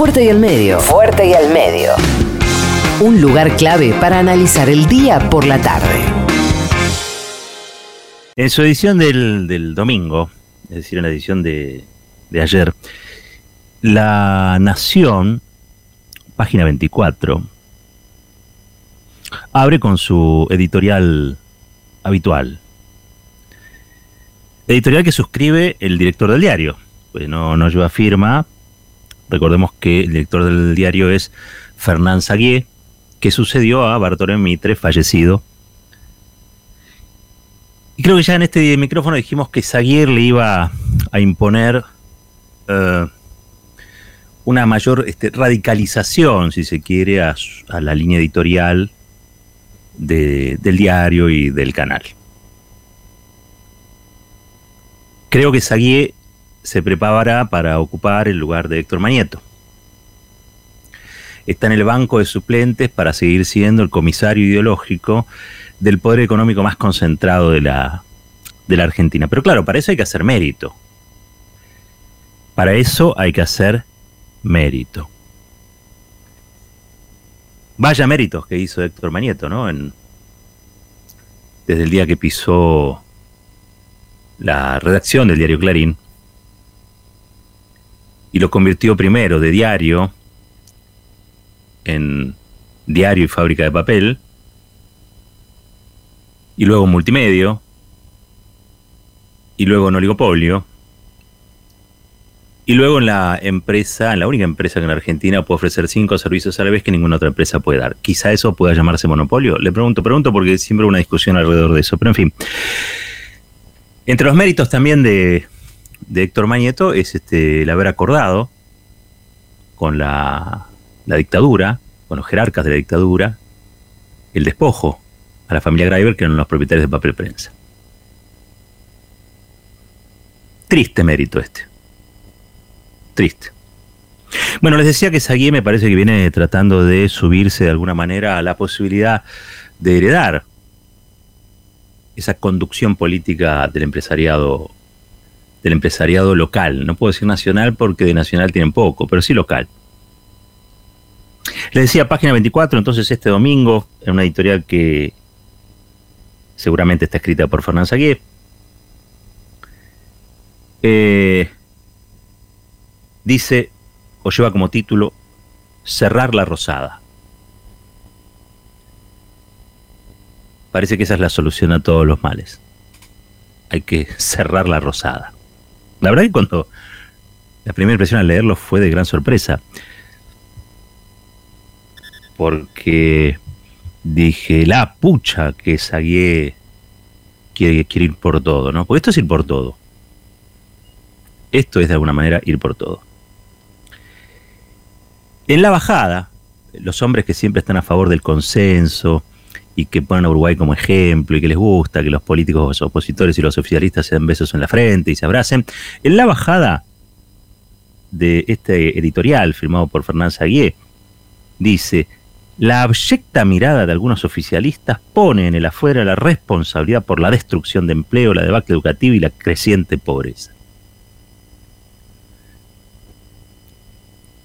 Fuerte y al medio. Fuerte y al medio. Un lugar clave para analizar el día por la tarde. En su edición del, domingo, es decir, en la edición de, de ayer, La Nación, página 24, abre con su editorial habitual. Editorial que suscribe el director del diario. Pues no, no lleva firma. Recordemos que el director del diario es Fernán Saguier, que sucedió a Bartolomé Mitre, fallecido. Y creo que ya en este micrófono dijimos que Saguier le iba a imponer eh, una mayor este, radicalización, si se quiere, a, la línea editorial del diario y del canal. Creo que Saguier se prepara para ocupar el lugar de Héctor Mañeto. Está en el banco de suplentes para seguir siendo el comisario ideológico del poder económico más concentrado de la, de la Argentina. Pero claro, para eso hay que hacer mérito. Para eso hay que hacer mérito. Vaya méritos que hizo Héctor Manieto, ¿no? En, desde el día que pisó la redacción del diario Clarín y lo convirtió primero de diario en diario y fábrica de papel y luego multimedio y luego en oligopolio y luego en la empresa, la única empresa que en Argentina puede ofrecer cinco servicios a la vez que ninguna otra empresa puede dar. Quizá eso pueda llamarse monopolio. Le pregunto, pregunto porque siempre hay una discusión alrededor de eso. Pero en fin. Entre los méritos también de, Héctor Mañeto es este, el haber acordado con la, la dictadura, con los jerarcas de la dictadura, el despojo a la familia Greiber, que eran los propietarios de papel prensa. Triste mérito este triste. Bueno, les decía que Saguier me parece que viene tratando de subirse de alguna manera a la posibilidad de heredar esa conducción política del empresariado del empresariado local. No puedo decir nacional porque de nacional tienen poco, pero sí local. Les decía, página 24, entonces este domingo, en una editorial que seguramente está escrita por Fernán Saguier, eh, dice, o lleva como título, Cerrar la Rosada. Parece que esa es la solución a todos los males. Hay que cerrar la rosada. La verdad que cuando la primera impresión al leerlo fue de gran sorpresa. Porque dije, la pucha que Sagué quiere, quiere ir por todo, ¿no? Porque esto es ir por todo. Esto es de alguna manera ir por todo. En la bajada, los hombres que siempre están a favor del consenso y que ponen a Uruguay como ejemplo y que les gusta que los políticos opositores y los oficialistas se den besos en la frente y se abracen, en la bajada de este editorial firmado por Fernán Saguier, dice, la abyecta mirada de algunos oficialistas pone en el afuera la responsabilidad por la destrucción de empleo, la debacle educativa y la creciente pobreza.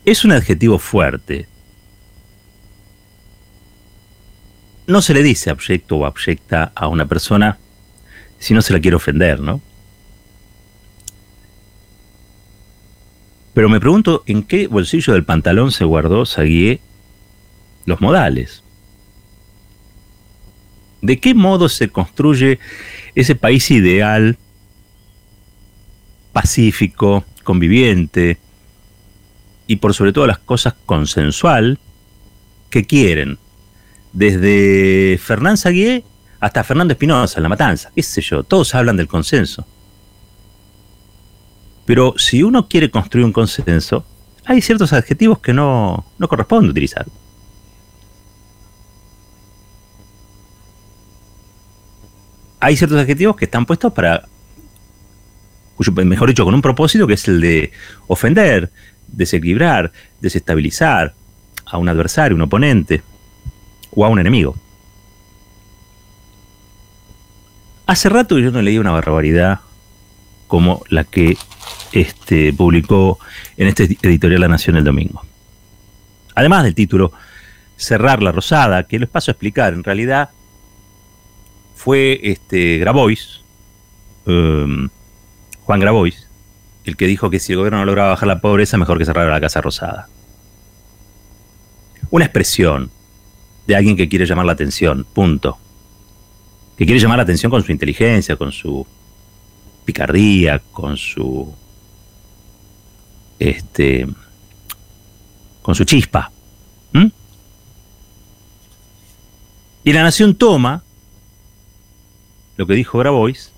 Es un adjetivo fuerte. No se le dice abyecto o abyecta a una persona si no se la quiere ofender, ¿no? Pero me pregunto en qué bolsillo del pantalón se guardó Saguier los modales. ¿De qué modo se construye ese país ideal, pacífico, conviviente, y por sobre todas las cosas consensual que quieren. Desde Fernán Saguier hasta Fernando Espinosa La Matanza, qué sé yo, todos hablan del consenso. Pero si uno quiere construir un consenso, hay ciertos adjetivos que no, no corresponde utilizar. Hay ciertos adjetivos que están puestos para, mejor dicho, con un propósito que es el de ofender, desequilibrar, desestabilizar a un adversario, un oponente o a un enemigo. Hace rato yo no leí una barbaridad como la que este, publicó en este editorial La Nación el domingo. Además del título, Cerrar la Rosada, que les paso a explicar, en realidad fue este Grabois, em, Juan Grabois, el que dijo que si el gobierno no lograba bajar la pobreza, mejor que cerrar la Casa Rosada. Una expresión de alguien que quiere llamar la atención, punto. Que quiere llamar la atención con su inteligencia, con su picardía, con su este con su chispa. Y la nación toma lo que dijo Grabois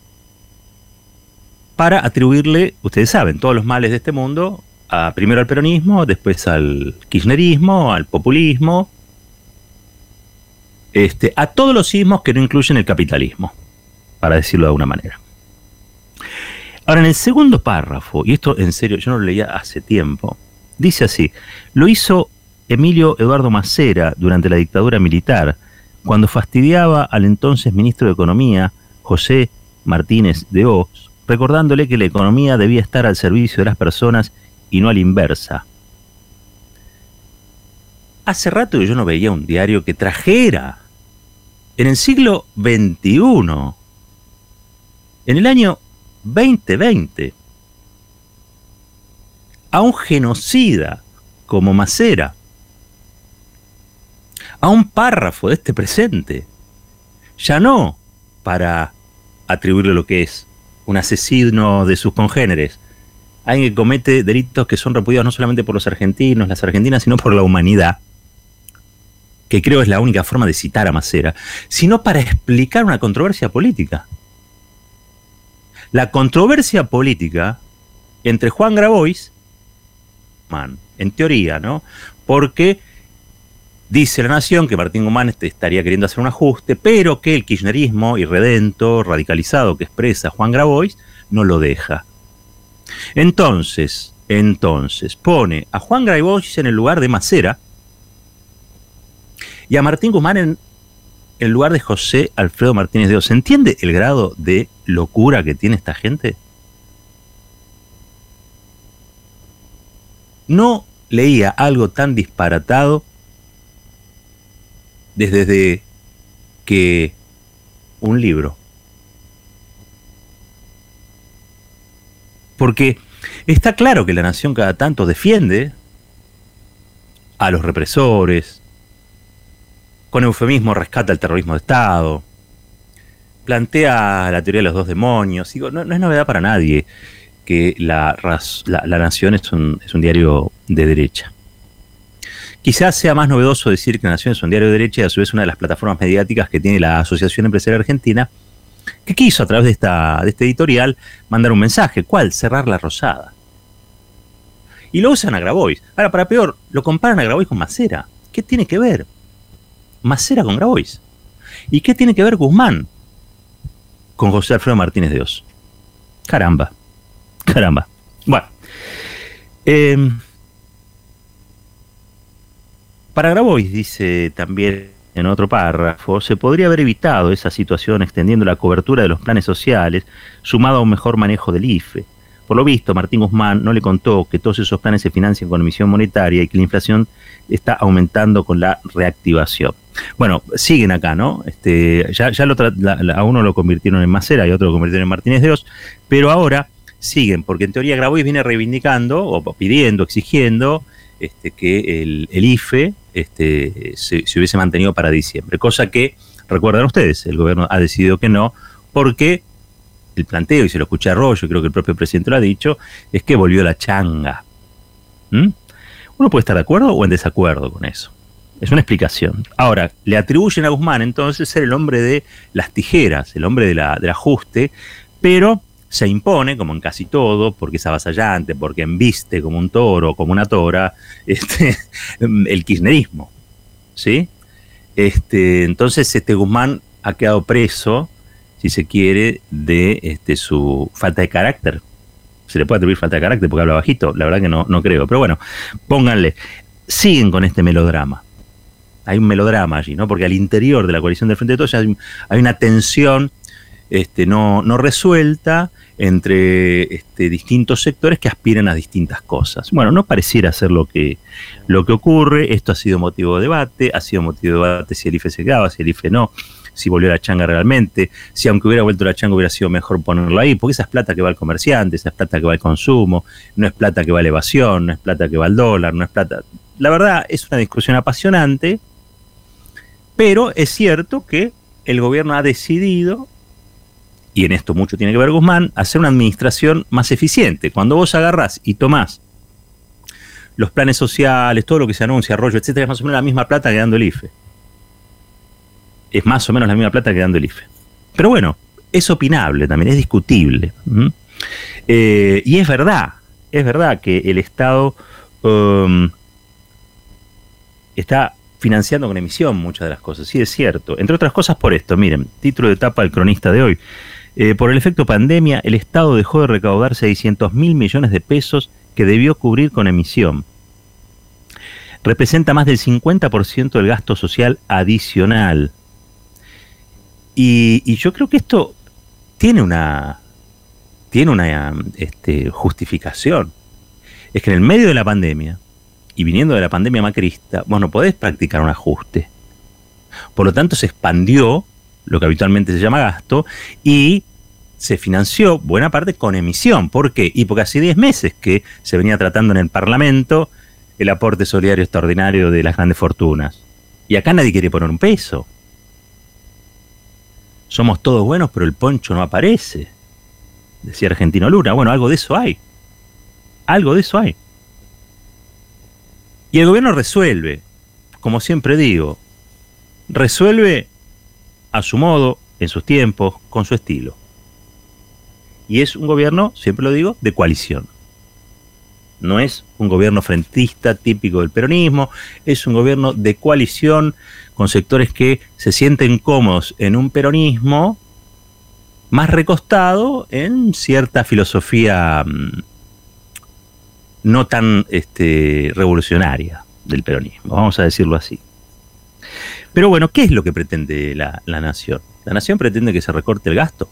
para atribuirle, ustedes saben, todos los males de este mundo, a, primero al peronismo, después al kirchnerismo, al populismo, este, a todos los sismos que no incluyen el capitalismo, para decirlo de alguna manera. Ahora, en el segundo párrafo, y esto en serio, yo no lo leía hace tiempo, dice así, lo hizo Emilio Eduardo Macera durante la dictadura militar, cuando fastidiaba al entonces ministro de Economía, José Martínez de Oz, recordándole que la economía debía estar al servicio de las personas y no a la inversa. Hace rato yo no veía un diario que trajera en el siglo XXI, en el año 2020 a un genocida como Macera, a un párrafo de este presente, ya no para atribuirle lo que es un asesino de sus congéneres, alguien que comete delitos que son repudiados no solamente por los argentinos, las argentinas, sino por la humanidad, que creo es la única forma de citar a Macera, sino para explicar una controversia política la controversia política entre Juan Grabois, man, en teoría, ¿no? Porque dice la Nación que Martín Guzmán este, estaría queriendo hacer un ajuste, pero que el kirchnerismo irredento, radicalizado que expresa Juan Grabois, no lo deja. Entonces, entonces, pone a Juan Grabois en el lugar de Macera y a Martín Guzmán en en lugar de José Alfredo Martínez de Oz. ¿Se entiende el grado de locura que tiene esta gente? No leía algo tan disparatado desde que un libro. Porque está claro que la nación cada tanto defiende a los represores, con eufemismo rescata el terrorismo de Estado, plantea la teoría de los dos demonios. No, es novedad para nadie que la, la, Nación es un, es un, diario de derecha. Quizás sea más novedoso decir que la Nación es un diario de derecha y a su vez una de las plataformas mediáticas que tiene la Asociación Empresarial Argentina, que quiso a través de, esta, de este editorial mandar un mensaje. ¿Cuál? Cerrar la rosada. Y lo usan a Grabois. Ahora, para peor, lo comparan a Grabois con Macera. ¿Qué tiene que ver? Macera con Grabois. ¿Y qué tiene que ver Guzmán con José Alfredo Martínez de Oz? Caramba, caramba. Bueno, em, para Grabois, dice también en otro párrafo, se podría haber evitado esa situación extendiendo la cobertura de los planes sociales, sumado a un mejor manejo del IFE. Por lo visto, Martín Guzmán no le contó que todos esos planes se financian con emisión monetaria y que la inflación está aumentando con la reactivación. Bueno, siguen acá, ¿no? Este, ya a uno lo convirtieron en Macera y a otro lo convirtieron en Martínez de Oz, pero ahora siguen, porque en teoría Grabois viene reivindicando o pidiendo, exigiendo este, que el, IFE este, se, hubiese mantenido para diciembre, cosa que, recuerdan ustedes, el gobierno ha decidido que no, porque el planteo, y se lo escuché a Rollo, creo que el propio presidente lo ha dicho, es que volvió la changa. ¿Mm? Uno puede estar de acuerdo o en desacuerdo con eso. Es una explicación. Ahora, le atribuyen a Guzmán entonces ser el hombre de las tijeras, el hombre del ajuste, pero se impone, como en casi todo, porque es avasallante, porque embiste como un toro, como una tora, este, el kirchnerismo. ¿Sí? Este, entonces, este Guzmán ha quedado preso, si se quiere, de este, su falta de carácter. Se le puede atribuir falta de carácter porque habla bajito, la verdad que no, no creo. Pero bueno, pónganle. Siguen con este melodrama hay un melodrama allí, ¿no? Porque al interior de la coalición del Frente de Todos hay, una tensión este, no, no resuelta entre este, distintos sectores que aspiran a distintas cosas. Bueno, no pareciera ser lo que, lo que ocurre, esto ha sido motivo de debate, ha sido motivo de debate si el IFE se quedaba, si el IFE no, si volvió la changa realmente, si aunque hubiera vuelto la changa hubiera sido mejor ponerlo ahí, porque esa es plata que va al comerciante, esa es plata que va al consumo, no es plata que va a la evasión, no es plata que va al dólar, no es plata... La verdad es una discusión apasionante, pero es cierto que el gobierno ha decidido y en esto mucho tiene que ver Guzmán, hacer una administración más eficiente. Cuando vos agarrás y tomás los planes sociales, todo lo que se anuncia, arroyo, etcétera, es más o menos la misma plata que dando el IFE. Es más o menos la misma plata que dando el IFE. Pero bueno, es opinable también, es discutible. Eh, y es verdad, es verdad que el Estado um, está financiando con emisión muchas de las cosas, sí es cierto. Entre otras cosas por esto, miren, título de etapa del cronista de hoy. Eh, por el efecto pandemia, el Estado dejó de recaudar 600 mil millones de pesos que debió cubrir con emisión. Representa más del 50% del gasto social adicional. Y, yo creo que esto tiene una, tiene una este, justificación. Es que en el medio de la pandemia, y viniendo de la pandemia macrista, vos no podés practicar un ajuste. Por lo tanto, se expandió lo que habitualmente se llama gasto, y se financió buena parte con emisión. ¿Por qué? Y porque hace 10 meses que se venía tratando en el Parlamento el aporte solidario extraordinario de las grandes fortunas. Y acá nadie quiere poner un peso. Somos todos buenos, pero el poncho no aparece. Decía Argentino Luna. Bueno, algo de eso hay. Algo de eso hay. Y el gobierno resuelve, como siempre digo, resuelve a su modo, en sus tiempos, con su estilo. Y es un gobierno, siempre lo digo, de coalición. No es un gobierno frentista típico del peronismo, es un gobierno de coalición con sectores que se sienten cómodos en un peronismo más recostado en cierta filosofía mm, no tan este, revolucionaria del peronismo, vamos a decirlo así. Pero bueno, ¿qué es lo que pretende la, nación? ¿La nación pretende que se recorte el gasto?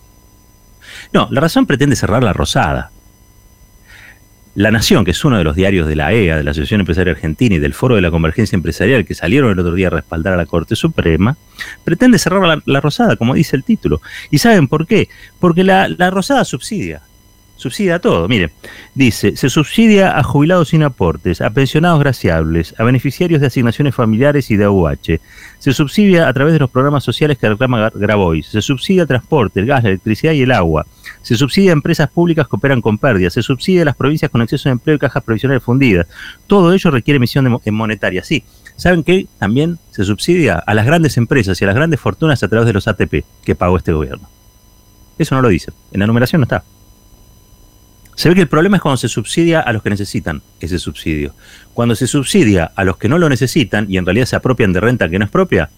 No, la razón pretende cerrar la rosada. La Nación, que es uno de los diarios de la EA, de la Asociación Empresaria Argentina y del Foro de la Convergencia Empresarial, que salieron el otro día a respaldar a la Corte Suprema, pretende cerrar la, rosada, como dice el título. ¿Y saben por qué? Porque la, la rosada subsidia subsidia todo. Mire, dice, se subsidia a jubilados sin aportes, a pensionados graciables, a beneficiarios de asignaciones familiares y de AUH. Se subsidia a través de los programas sociales que reclama Grabois. Se subsidia transporte, el gas, la electricidad y el agua. Se subsidia a empresas públicas que operan con pérdidas. Se subsidia a las provincias con exceso de empleo y cajas provisionales fundidas. Todo ello requiere emisión de, monetaria. Sí, ¿saben qué? También se subsidia a las grandes empresas y a las grandes fortunas a través de los ATP que pagó este gobierno. Eso no lo dice. En la numeración no está. Se ve que el problema es cuando se subsidia a los que necesitan ese subsidio. Cuando se subsidia a los que no lo necesitan y en realidad se apropian de renta que no es propia,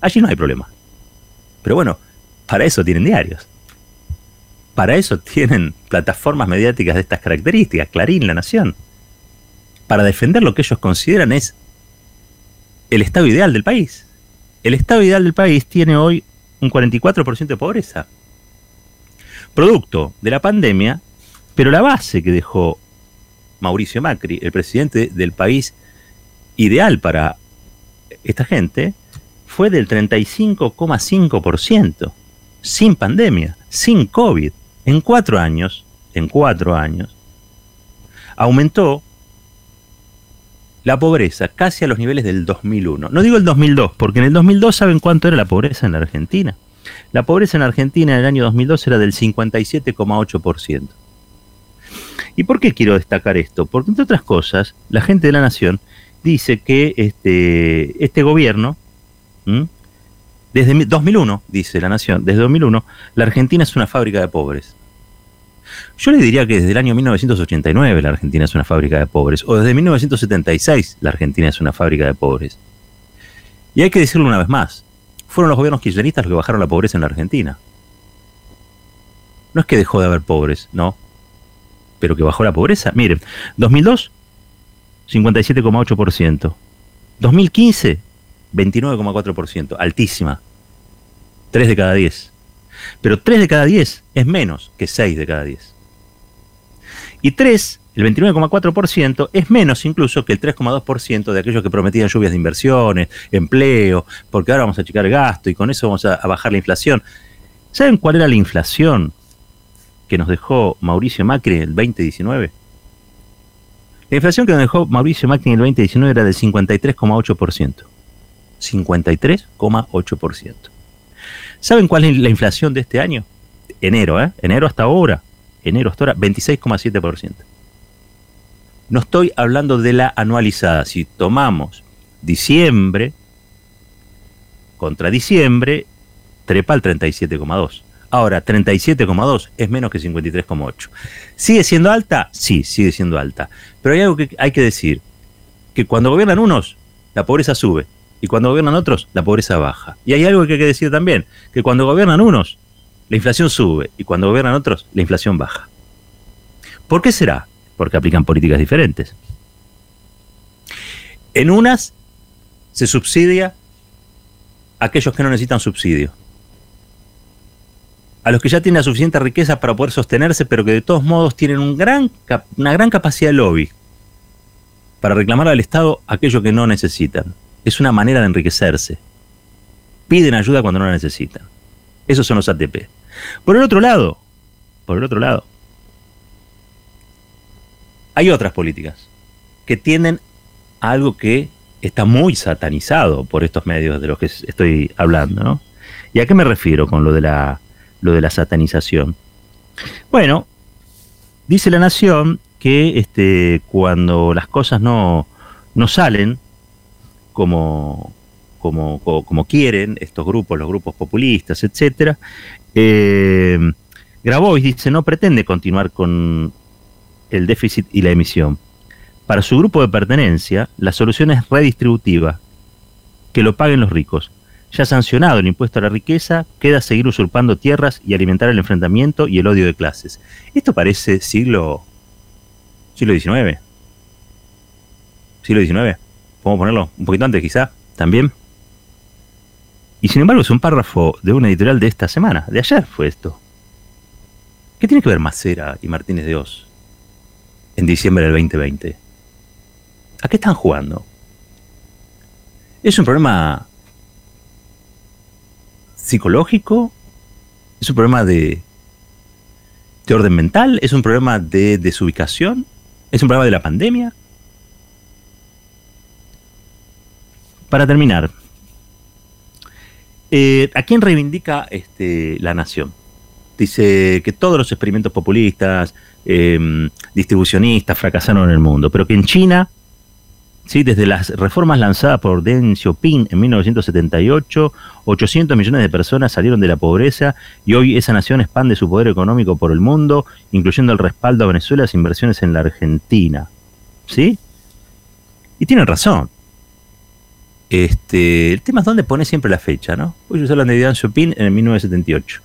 allí no hay problema. Pero bueno, para eso tienen diarios. Para eso tienen plataformas mediáticas de estas características, Clarín, La Nación. Para defender lo que ellos consideran es el estado ideal del país. El estado ideal del país tiene hoy un 44% de pobreza producto de la pandemia, pero la base que dejó Mauricio Macri, el presidente del país ideal para esta gente, fue del 35,5%, sin pandemia, sin COVID. En cuatro años, en cuatro años, aumentó la pobreza casi a los niveles del 2001. No digo el 2002, porque en el 2002 saben cuánto era la pobreza en la Argentina. La pobreza en Argentina en el año 2002 era del 57,8%. ¿Y por qué quiero destacar esto? Porque, entre otras cosas, la gente de la Nación dice que este, este gobierno, desde 2001, dice la Nación, desde 2001, la Argentina es una fábrica de pobres. Yo le diría que desde el año 1989 la Argentina es una fábrica de pobres, o desde 1976 la Argentina es una fábrica de pobres. Y hay que decirlo una vez más, fueron los gobiernos kirchneristas los que bajaron la pobreza en la Argentina. No es que dejó de haber pobres, no. Pero que bajó la pobreza. Miren, 2002, 57,8%. 2015, 29,4%. Altísima. 3 de cada 10. Pero 3 de cada 10 es menos que 6 de cada 10. Y 3, el 29,4%, es menos incluso que el 3,2% de aquellos que prometían lluvias de inversiones, empleo, porque ahora vamos a achicar gasto y con eso vamos a, a bajar la inflación. ¿Saben cuál era la inflación que nos dejó Mauricio Macri en el 2019? La inflación que nos dejó Mauricio Macri en el 2019 era del 53,8%. 53,8%. ¿Saben cuál es la inflación de este año? Enero, ¿eh? Enero hasta ahora. Enero hasta ahora, 26,7%. No estoy hablando de la anualizada. Si tomamos diciembre contra diciembre, trepa al 37,2. Ahora, 37,2 es menos que 53,8. ¿Sigue siendo alta? Sí, sigue siendo alta. Pero hay algo que hay que decir, que cuando gobiernan unos, la pobreza sube, y cuando gobiernan otros, la pobreza baja. Y hay algo que hay que decir también, que cuando gobiernan unos, la inflación sube, y cuando gobiernan otros, la inflación baja. ¿Por qué será? Porque aplican políticas diferentes. En unas se subsidia a aquellos que no necesitan subsidio a los que ya tienen la suficiente riqueza para poder sostenerse, pero que de todos modos tienen una gran capacidad de lobby para reclamar al Estado aquello que no necesitan. Es una manera de enriquecerse. Piden ayuda cuando no la necesitan. Esos son los ATP. Por el otro lado, por el otro lado, hay otras políticas que tienden a algo que está muy satanizado por estos medios de los que estoy hablando, ¿no? ¿Y a qué me refiero con lo de la lo de la satanización. Bueno, dice la Nación que este, cuando las cosas no, no salen como, como, como, quieren estos grupos, los grupos populistas, etc., eh, Grabois dice no pretende continuar con el déficit y la emisión. Para su grupo de pertenencia, la solución es redistributiva, que lo paguen los ricos. Ya sancionado el impuesto a la riqueza, queda seguir usurpando tierras y alimentar el enfrentamiento y el odio de clases. Esto parece siglo siglo XIX. Siglo XIX. Podemos ponerlo un poquito antes quizá, también. Y sin embargo es un párrafo de una editorial de esta semana, de ayer fue esto. ¿Qué tiene que ver Macera y Martínez de Oz en diciembre del 2020? ¿A qué están jugando? Es un problema psicológico, es un problema de, de orden mental, es un problema de desubicación, es un problema de la pandemia. Para terminar, eh, ¿a quién reivindica este, la nación? Dice que todos los experimentos populistas, em, distribucionistas fracasaron en el mundo, pero que en China ¿sí? Desde las reformas lanzadas por Deng Xiaoping en 1978, 800 millones de personas salieron de la pobreza y hoy esa nación expande su poder económico por el mundo, incluyendo el respaldo a Venezuela y inversiones en la Argentina. ¿Sí? Y tienen razón. Este, el tema es dónde pone siempre la fecha, ¿no? Ellos hablan de Deng Xiaoping en el 1978.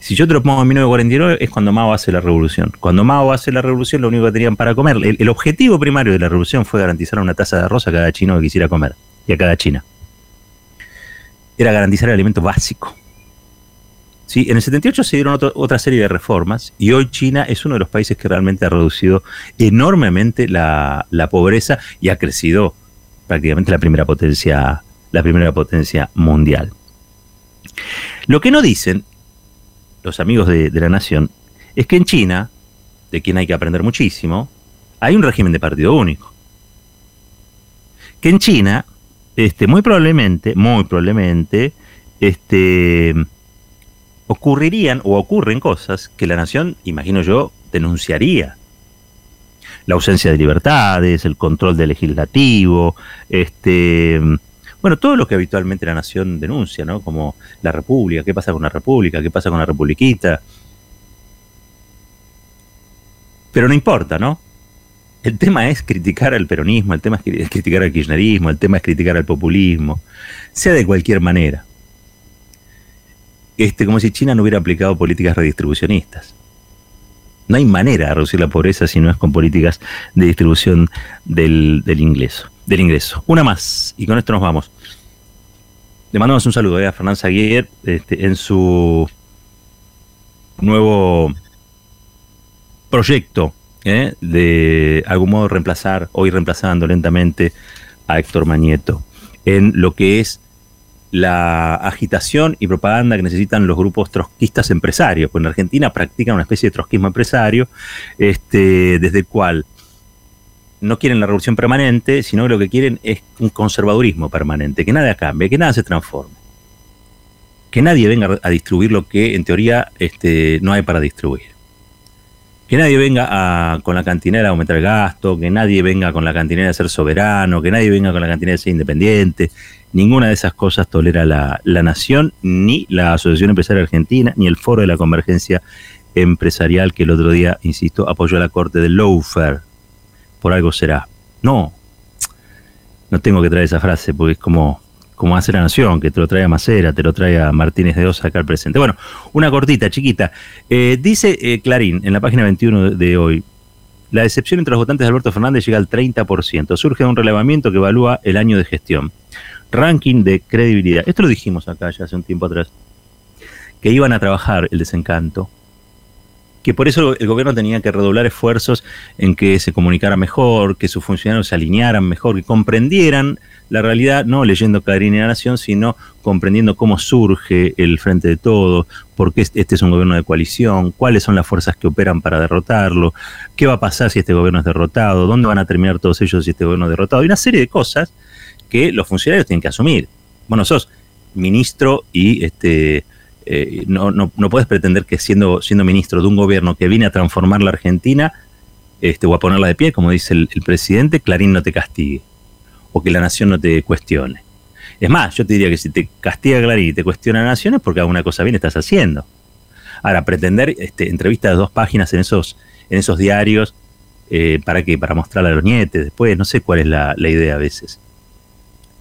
Si yo te lo pongo en 1949 es cuando Mao hace la revolución. Cuando Mao hace la revolución lo único que tenían para comer, el, objetivo primario de la revolución fue garantizar una taza de arroz a cada chino que quisiera comer y a cada china. Era garantizar el alimento básico. ¿Sí? En el 78 se dieron otra serie de reformas y hoy China es uno de los países que realmente ha reducido enormemente la pobreza y ha crecido prácticamente la primera potencia, la primera potencia mundial. Lo que no dicen los amigos de, la nación, es que en China, de quien hay que aprender muchísimo, hay un régimen de partido único. Que en China, este, muy probablemente, muy probablemente, este, ocurrirían o ocurren cosas que la nación, imagino yo, denunciaría. La ausencia de libertades, el control del legislativo, este, bueno, todo lo que habitualmente la nación denuncia, ¿no? Como la república, qué pasa con la república, qué pasa con la republiquita. Pero no importa, ¿no? El tema es criticar al peronismo, el tema es criticar al kirchnerismo, el tema es criticar al populismo, sea de cualquier manera. Este, como si China no hubiera aplicado políticas redistribucionistas. No hay manera de reducir la pobreza si no es con políticas de distribución del, ingreso del ingreso. Una más, y con esto nos vamos. Le mandamos un saludo eh, a Fernán Zaguer este, en su nuevo proyecto ¿eh? de algún modo reemplazar, hoy reemplazando lentamente a Héctor Mañeto, en lo que es la agitación y propaganda que necesitan los grupos trotskistas empresarios, pues en Argentina practican una especie de trotskismo empresario, este, desde el cual no quieren la revolución permanente, sino que lo que quieren es un conservadurismo permanente, que nada cambie, que nada se transforme. Que nadie venga a distribuir lo que en teoría este, no hay para distribuir que nadie venga con la cantinera a aumentar el gasto, que nadie venga con la cantinera a ser soberano, que nadie venga con la cantinera a ser independiente. Ninguna de esas cosas tolera la, Nación, ni la Asociación Empresaria Argentina, ni el Foro de la Convergencia Empresarial que el otro día, insisto, apoyó a la corte del lawfare. Por algo será. No, no tengo que traer esa frase porque es como como hace la Nación, que te lo trae a Macera, te lo trae a Martínez de Osa acá al presente. Bueno, una cortita, chiquita. Eh, dice eh, Clarín en la página 21 de hoy, la decepción entre los votantes de Alberto Fernández llega al 30%. Surge de un relevamiento que evalúa el año de gestión. Ranking de credibilidad. Esto lo dijimos acá ya hace un tiempo atrás. Que iban a trabajar el desencanto, que por eso el gobierno tenía que redoblar esfuerzos en que se comunicara mejor, que sus funcionarios se alinearan mejor, que comprendieran la realidad, no leyendo Clarín y la Nación, sino comprendiendo cómo surge el Frente de Todos, por qué este es un gobierno de coalición, cuáles son las fuerzas que operan para derrotarlo, qué va a pasar si este gobierno es derrotado, dónde van a terminar todos ellos si este gobierno es derrotado, y una serie de cosas que los funcionarios tienen que asumir. Bueno, sos ministro y este eh, no, no, puedes pretender que siendo, siendo ministro de un gobierno que viene a transformar la Argentina, este, o a ponerla de pie, como dice el, presidente, Clarín no te castigue, o que la nación no te cuestione. Es más, yo te diría que si te castiga Clarín y te cuestiona la nación es porque alguna cosa bien estás haciendo. Ahora, pretender este, entrevistas de dos páginas en esos, en esos diarios, eh, ¿para qué? Para mostrarle a los nietes después, no sé cuál es la, idea a veces.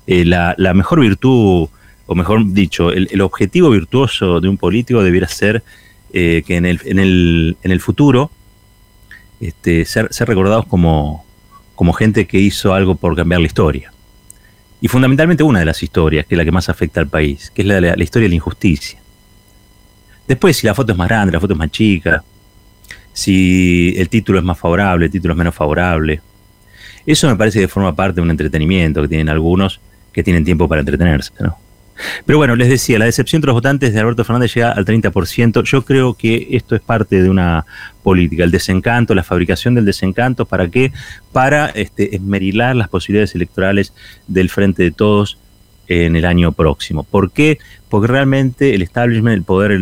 Eh, la, la, mejor virtud o mejor dicho, el, objetivo virtuoso de un político debiera ser eh, que en el, en, el, en el futuro este, ser, ser recordados como, como gente que hizo algo por cambiar la historia. Y fundamentalmente una de las historias, que es la que más afecta al país, que es la, la, historia de la injusticia. Después, si la foto es más grande, la foto es más chica, si el título es más favorable, el título es menos favorable, eso me parece que forma parte de un entretenimiento que tienen algunos que tienen tiempo para entretenerse, ¿no? Pero bueno, les decía, la decepción de los votantes de Alberto Fernández llega al 30%. Yo creo que esto es parte de una política, el desencanto, la fabricación del desencanto, ¿para qué? Para este, esmerilar las posibilidades electorales del Frente de Todos en el año próximo. ¿Por qué? Porque realmente el establishment, el poder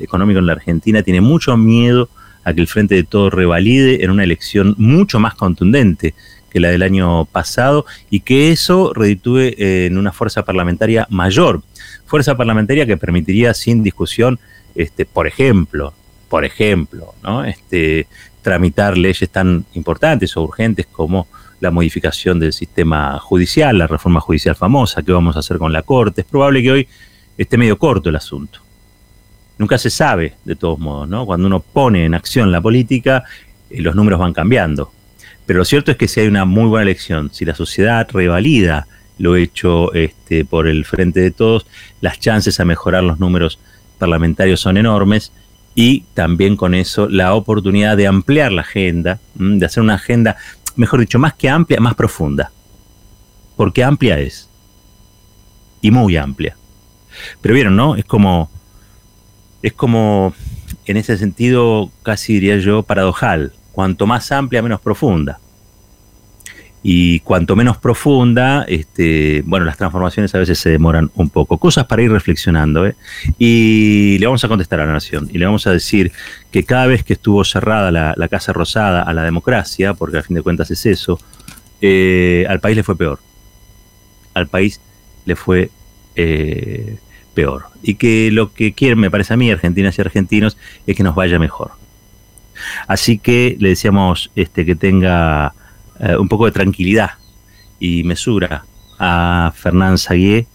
económico en la Argentina tiene mucho miedo a que el Frente de Todos revalide en una elección mucho más contundente que la del año pasado y que eso reditúe eh, en una fuerza parlamentaria mayor. Fuerza parlamentaria que permitiría sin discusión, este, por ejemplo, por ejemplo, ¿no? este, tramitar leyes tan importantes o urgentes como la modificación del sistema judicial, la reforma judicial famosa, qué vamos a hacer con la Corte. Es probable que hoy esté medio corto el asunto. Nunca se sabe, de todos modos, ¿no? Cuando uno pone en acción la política, eh, los números van cambiando. Pero lo cierto es que si hay una muy buena elección, si la sociedad revalida lo hecho este, por el Frente de Todos, las chances a mejorar los números parlamentarios son enormes y también con eso la oportunidad de ampliar la agenda, de hacer una agenda, mejor dicho, más que amplia, más profunda. Porque amplia es. Y muy amplia. Pero vieron, ¿no? Es como, es como, en ese sentido, casi diría yo, paradojal cuanto más amplia, menos profunda. Y cuanto menos profunda, este, bueno, las transformaciones a veces se demoran un poco. Cosas para ir reflexionando. ¿eh? Y le vamos a contestar a la Nación. Y le vamos a decir que cada vez que estuvo cerrada la, Casa Rosada a la democracia, porque a fin de cuentas es eso, eh, al país le fue peor. Al país le fue eh, peor. Y que lo que quieren, me parece a mí, argentinas y argentinos, es que nos vaya mejor. Así que le decíamos este, que tenga eh, un poco de tranquilidad y mesura a Fernán Saguier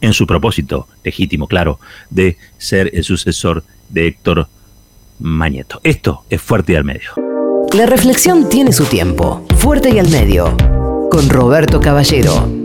en su propósito legítimo, claro, de ser el sucesor de Héctor Mañeto. Esto es Fuerte y al Medio. La reflexión tiene su tiempo. Fuerte y al Medio. Con Roberto Caballero.